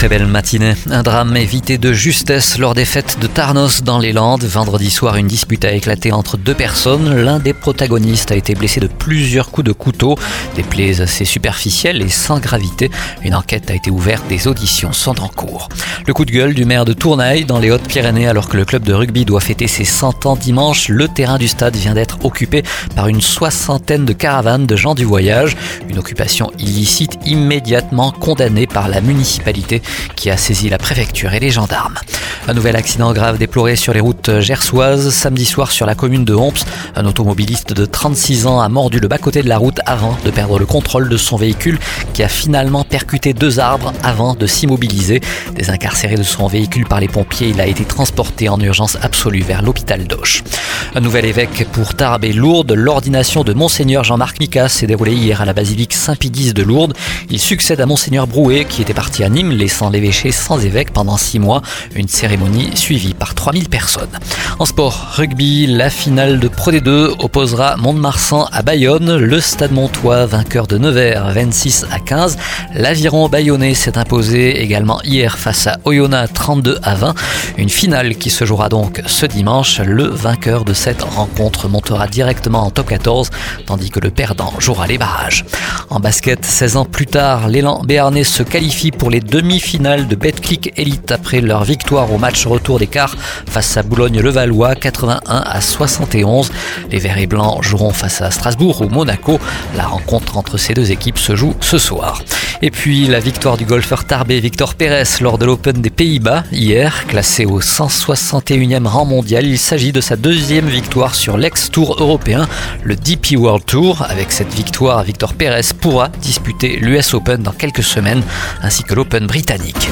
très belle matinée. Un drame évité de justesse lors des fêtes de Tarnos dans les Landes. Vendredi soir, une dispute a éclaté entre deux personnes. L'un des protagonistes a été blessé de plusieurs coups de couteau, des plaies assez superficielles et sans gravité. Une enquête a été ouverte, des auditions sont en cours. Le coup de gueule du maire de Tournai dans les Hautes-Pyrénées alors que le club de rugby doit fêter ses 100 ans dimanche. Le terrain du stade vient d'être occupé par une soixantaine de caravanes de gens du voyage. Une occupation illicite immédiatement condamnée par la municipalité qui a saisi la préfecture et les gendarmes. Un nouvel accident grave déploré sur les routes gersoises. Samedi soir sur la commune de Homps, un automobiliste de 36 ans a mordu le bas-côté de la route avant de perdre le contrôle de son véhicule qui a finalement percuté deux arbres avant de s'immobiliser. Désincarcéré de son véhicule par les pompiers, il a été transporté en urgence absolue vers l'hôpital d'Auch. Un nouvel évêque pour Tarbes et Lourdes. L'ordination de Monseigneur Jean-Marc Micas s'est déroulée hier à la basilique Saint-Pédis de Lourdes. Il succède à Monseigneur Brouet qui était parti à Nîmes laissant l'évêché sans évêque pendant six mois. Une cérémonie suivie par 3000 personnes. En sport, rugby, la finale de Pro D2 opposera Mont-de-Marsan à Bayonne. Le Stade Montois, vainqueur de Nevers, 26 à 15. L'Aviron bayonnais s'est imposé également hier face à Oyonnax 32 à 20. Une finale qui se jouera donc ce dimanche. Le vainqueur de cette rencontre montera directement en top 14, tandis que le perdant jouera les barrages. En basket, 16 ans plus tard, l'élan béarnais se qualifie pour les demi-finales de Betclic Elite après leur victoire au match retour des quarts face à Boulogne-le-Valois, 81 à 71. Les Verts et Blancs joueront face à Strasbourg ou Monaco. La rencontre entre ces deux équipes se joue ce soir. Et puis la victoire du golfeur tarbé Victor Pérez lors de l'Open des Pays-Bas hier, classé au 161e rang mondial. Il s'agit de sa deuxième victoire sur l'ex-tour européen, le DP World Tour. Avec cette victoire, Victor Pérez pourra disputer l'US Open dans quelques semaines, ainsi que l'Open britannique.